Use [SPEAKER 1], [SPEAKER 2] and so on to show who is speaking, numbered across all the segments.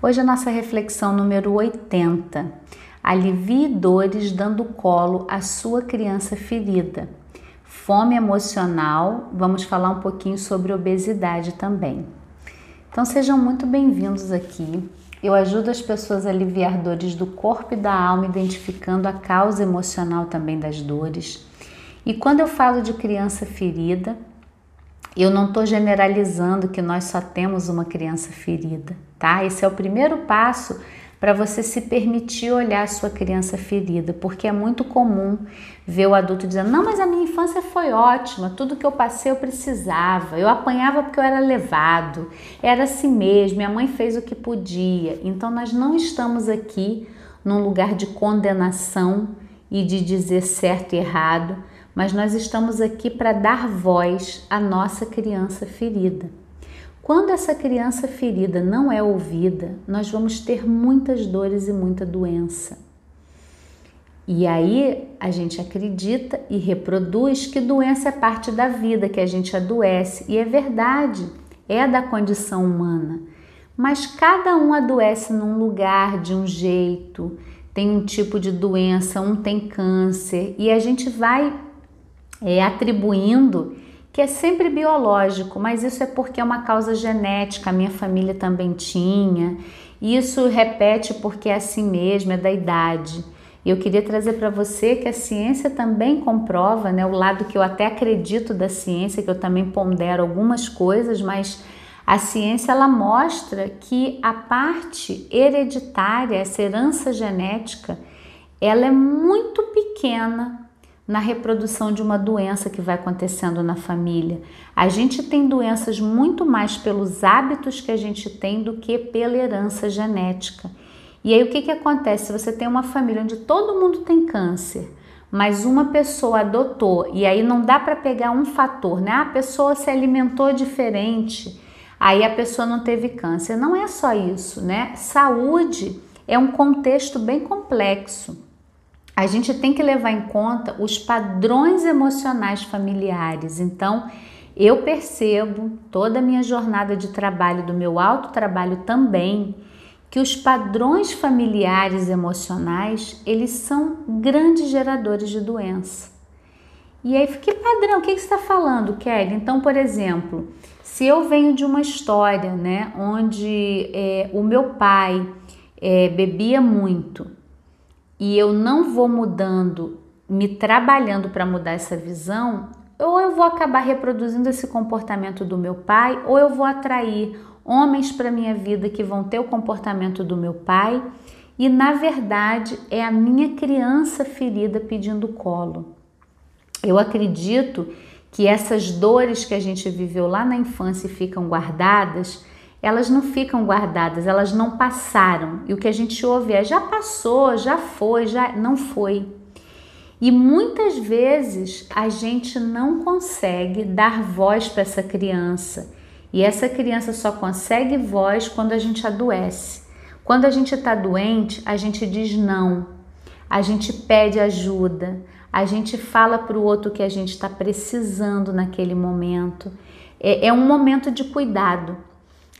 [SPEAKER 1] Hoje a nossa reflexão número 80. Alivie dores dando colo à sua criança ferida. Fome emocional, vamos falar um pouquinho sobre obesidade também. Então sejam muito bem-vindos aqui. Eu ajudo as pessoas a aliviar dores do corpo e da alma, identificando a causa emocional também das dores. E quando eu falo de criança ferida, eu não estou generalizando que nós só temos uma criança ferida, tá? Esse é o primeiro passo para você se permitir olhar a sua criança ferida, porque é muito comum ver o adulto dizendo: Não, mas a minha infância foi ótima, tudo que eu passei eu precisava, eu apanhava porque eu era levado, era assim mesmo, minha mãe fez o que podia. Então, nós não estamos aqui num lugar de condenação e de dizer certo e errado mas nós estamos aqui para dar voz à nossa criança ferida. Quando essa criança ferida não é ouvida, nós vamos ter muitas dores e muita doença. E aí a gente acredita e reproduz que doença é parte da vida, que a gente adoece, e é verdade, é da condição humana. Mas cada um adoece num lugar, de um jeito, tem um tipo de doença, um tem câncer, e a gente vai é, atribuindo que é sempre biológico, mas isso é porque é uma causa genética, a minha família também tinha. Isso repete porque é assim mesmo, é da idade. E eu queria trazer para você que a ciência também comprova, né, o lado que eu até acredito da ciência, que eu também pondero algumas coisas, mas a ciência ela mostra que a parte hereditária, essa herança genética, ela é muito pequena na reprodução de uma doença que vai acontecendo na família. A gente tem doenças muito mais pelos hábitos que a gente tem do que pela herança genética. E aí o que, que acontece? Se você tem uma família onde todo mundo tem câncer, mas uma pessoa adotou, e aí não dá para pegar um fator, né? Ah, a pessoa se alimentou diferente, aí a pessoa não teve câncer. Não é só isso, né? Saúde é um contexto bem complexo a gente tem que levar em conta os padrões emocionais familiares. Então, eu percebo toda a minha jornada de trabalho, do meu autotrabalho também, que os padrões familiares emocionais, eles são grandes geradores de doença. E aí, que padrão? O que você está falando, Kelly? Então, por exemplo, se eu venho de uma história, né, onde é, o meu pai é, bebia muito e eu não vou mudando, me trabalhando para mudar essa visão, ou eu vou acabar reproduzindo esse comportamento do meu pai, ou eu vou atrair homens para minha vida que vão ter o comportamento do meu pai, e na verdade é a minha criança ferida pedindo colo. Eu acredito que essas dores que a gente viveu lá na infância e ficam guardadas, elas não ficam guardadas, elas não passaram. E o que a gente ouve é já passou, já foi, já não foi. E muitas vezes a gente não consegue dar voz para essa criança. E essa criança só consegue voz quando a gente adoece. Quando a gente está doente, a gente diz não, a gente pede ajuda, a gente fala para o outro que a gente está precisando naquele momento. É, é um momento de cuidado.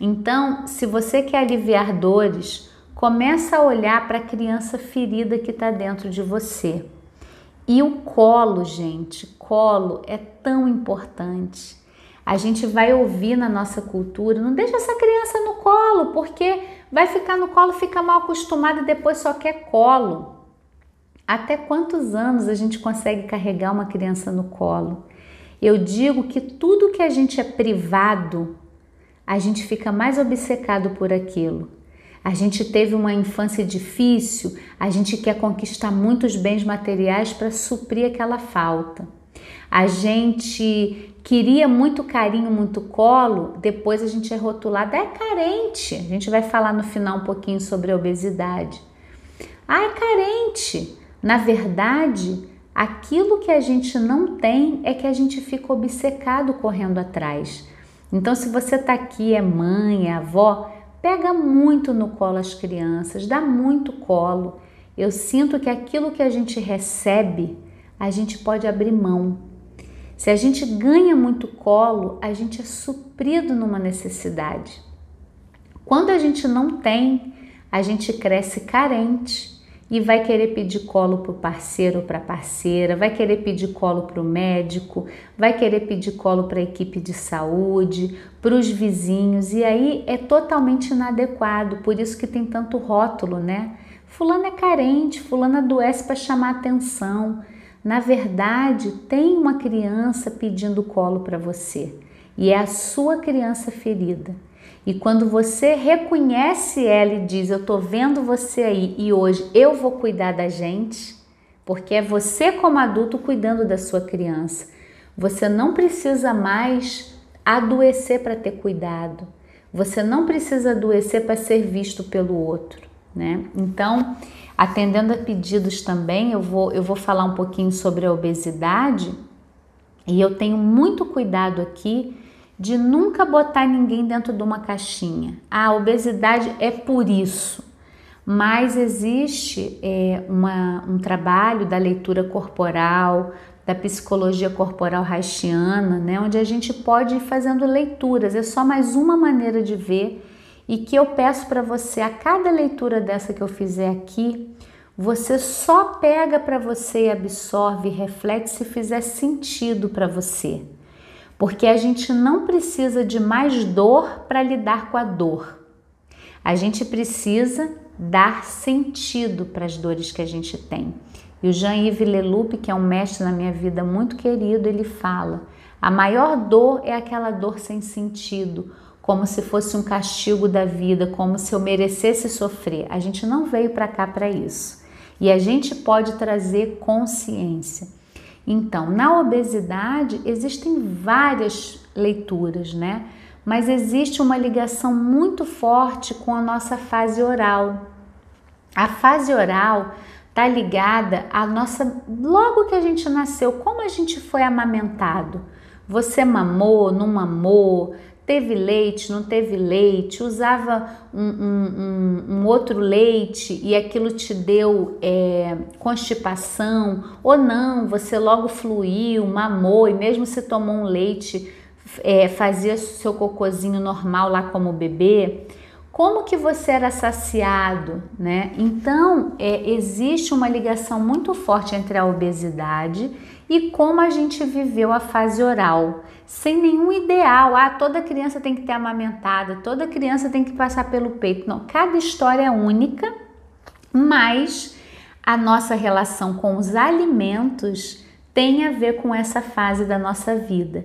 [SPEAKER 1] Então, se você quer aliviar dores, começa a olhar para a criança ferida que está dentro de você. E o colo, gente, colo é tão importante. A gente vai ouvir na nossa cultura, não deixa essa criança no colo, porque vai ficar no colo, fica mal acostumada e depois só quer colo. Até quantos anos a gente consegue carregar uma criança no colo? Eu digo que tudo que a gente é privado a gente fica mais obcecado por aquilo. A gente teve uma infância difícil, a gente quer conquistar muitos bens materiais para suprir aquela falta. A gente queria muito carinho, muito colo, depois a gente é rotulado, é carente. A gente vai falar no final um pouquinho sobre a obesidade. Ah, é carente. Na verdade, aquilo que a gente não tem é que a gente fica obcecado correndo atrás. Então, se você está aqui, é mãe, é avó, pega muito no colo as crianças, dá muito colo. Eu sinto que aquilo que a gente recebe, a gente pode abrir mão. Se a gente ganha muito colo, a gente é suprido numa necessidade. Quando a gente não tem, a gente cresce carente e vai querer pedir colo para o parceiro ou para a parceira, vai querer pedir colo para o médico, vai querer pedir colo para a equipe de saúde, para os vizinhos, e aí é totalmente inadequado, por isso que tem tanto rótulo, né? Fulano é carente, fulano adoece para chamar atenção. Na verdade, tem uma criança pedindo colo para você e é a sua criança ferida. E quando você reconhece ela e diz: Eu estou vendo você aí e hoje eu vou cuidar da gente, porque é você, como adulto, cuidando da sua criança. Você não precisa mais adoecer para ter cuidado. Você não precisa adoecer para ser visto pelo outro, né? Então, atendendo a pedidos também, eu vou, eu vou falar um pouquinho sobre a obesidade e eu tenho muito cuidado aqui de nunca botar ninguém dentro de uma caixinha. A obesidade é por isso, mas existe é, uma, um trabalho da leitura corporal, da psicologia corporal haitiana, né, onde a gente pode ir fazendo leituras. É só mais uma maneira de ver e que eu peço para você a cada leitura dessa que eu fizer aqui, você só pega para você absorve, reflete se fizer sentido para você porque a gente não precisa de mais dor para lidar com a dor. A gente precisa dar sentido para as dores que a gente tem. E o Jean-Yves Leloup, que é um mestre na minha vida muito querido, ele fala: a maior dor é aquela dor sem sentido, como se fosse um castigo da vida, como se eu merecesse sofrer. A gente não veio para cá para isso. E a gente pode trazer consciência. Então, na obesidade existem várias leituras, né? Mas existe uma ligação muito forte com a nossa fase oral. A fase oral está ligada à nossa logo que a gente nasceu, como a gente foi amamentado. Você mamou, não mamou, teve leite, não teve leite, usava um, um, um, outro leite e aquilo te deu é, constipação, ou não, você logo fluiu, mamou e mesmo se tomou um leite, é, fazia seu cocôzinho normal lá como bebê. Como que você era saciado, né? Então, é, existe uma ligação muito forte entre a obesidade e como a gente viveu a fase oral sem nenhum ideal. Ah, toda criança tem que ter amamentada, toda criança tem que passar pelo peito. Não, cada história é única, mas a nossa relação com os alimentos tem a ver com essa fase da nossa vida.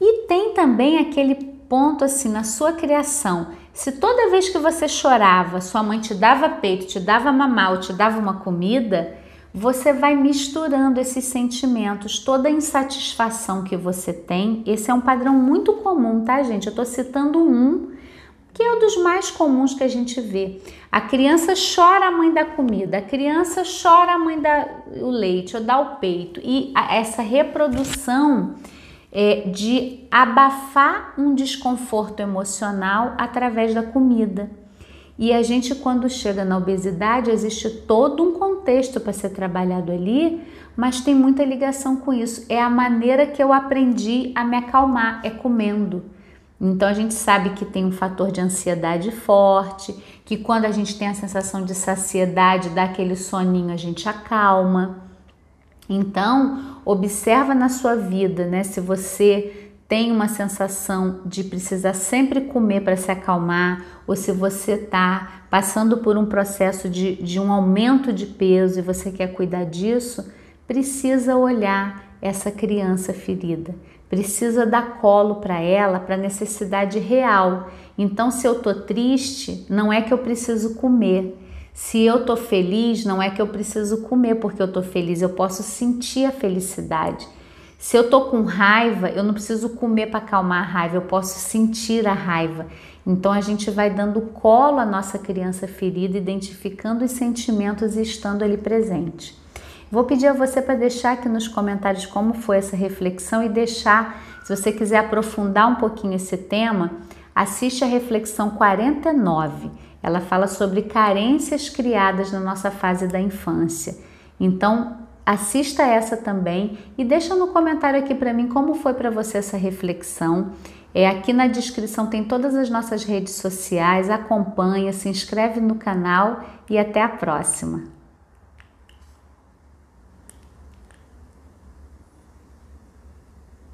[SPEAKER 1] E tem também aquele ponto assim na sua criação. Se toda vez que você chorava, sua mãe te dava peito, te dava mamar te dava uma comida, você vai misturando esses sentimentos, toda a insatisfação que você tem. Esse é um padrão muito comum, tá, gente? Eu estou citando um que é um dos mais comuns que a gente vê. A criança chora a mãe da comida, a criança chora a mãe da o leite ou dá o peito. E essa reprodução é, de abafar um desconforto emocional através da comida. E a gente, quando chega na obesidade, existe todo um contexto para ser trabalhado ali, mas tem muita ligação com isso. É a maneira que eu aprendi a me acalmar, é comendo. Então a gente sabe que tem um fator de ansiedade forte, que quando a gente tem a sensação de saciedade, dá aquele soninho, a gente acalma. Então, observa na sua vida, né, se você tem uma sensação de precisar sempre comer para se acalmar, ou se você está passando por um processo de, de um aumento de peso e você quer cuidar disso, precisa olhar essa criança ferida, precisa dar colo para ela, para necessidade real. Então, se eu tô triste, não é que eu preciso comer. Se eu tô feliz, não é que eu preciso comer porque eu tô feliz, eu posso sentir a felicidade. Se eu tô com raiva, eu não preciso comer para acalmar a raiva, eu posso sentir a raiva. Então a gente vai dando colo à nossa criança ferida, identificando os sentimentos e estando ali presente. Vou pedir a você para deixar aqui nos comentários como foi essa reflexão e deixar, se você quiser aprofundar um pouquinho esse tema, assiste a reflexão 49. Ela fala sobre carências criadas na nossa fase da infância. Então, Assista essa também e deixa no comentário aqui para mim como foi para você essa reflexão. É aqui na descrição tem todas as nossas redes sociais, acompanha, se inscreve no canal e até a próxima.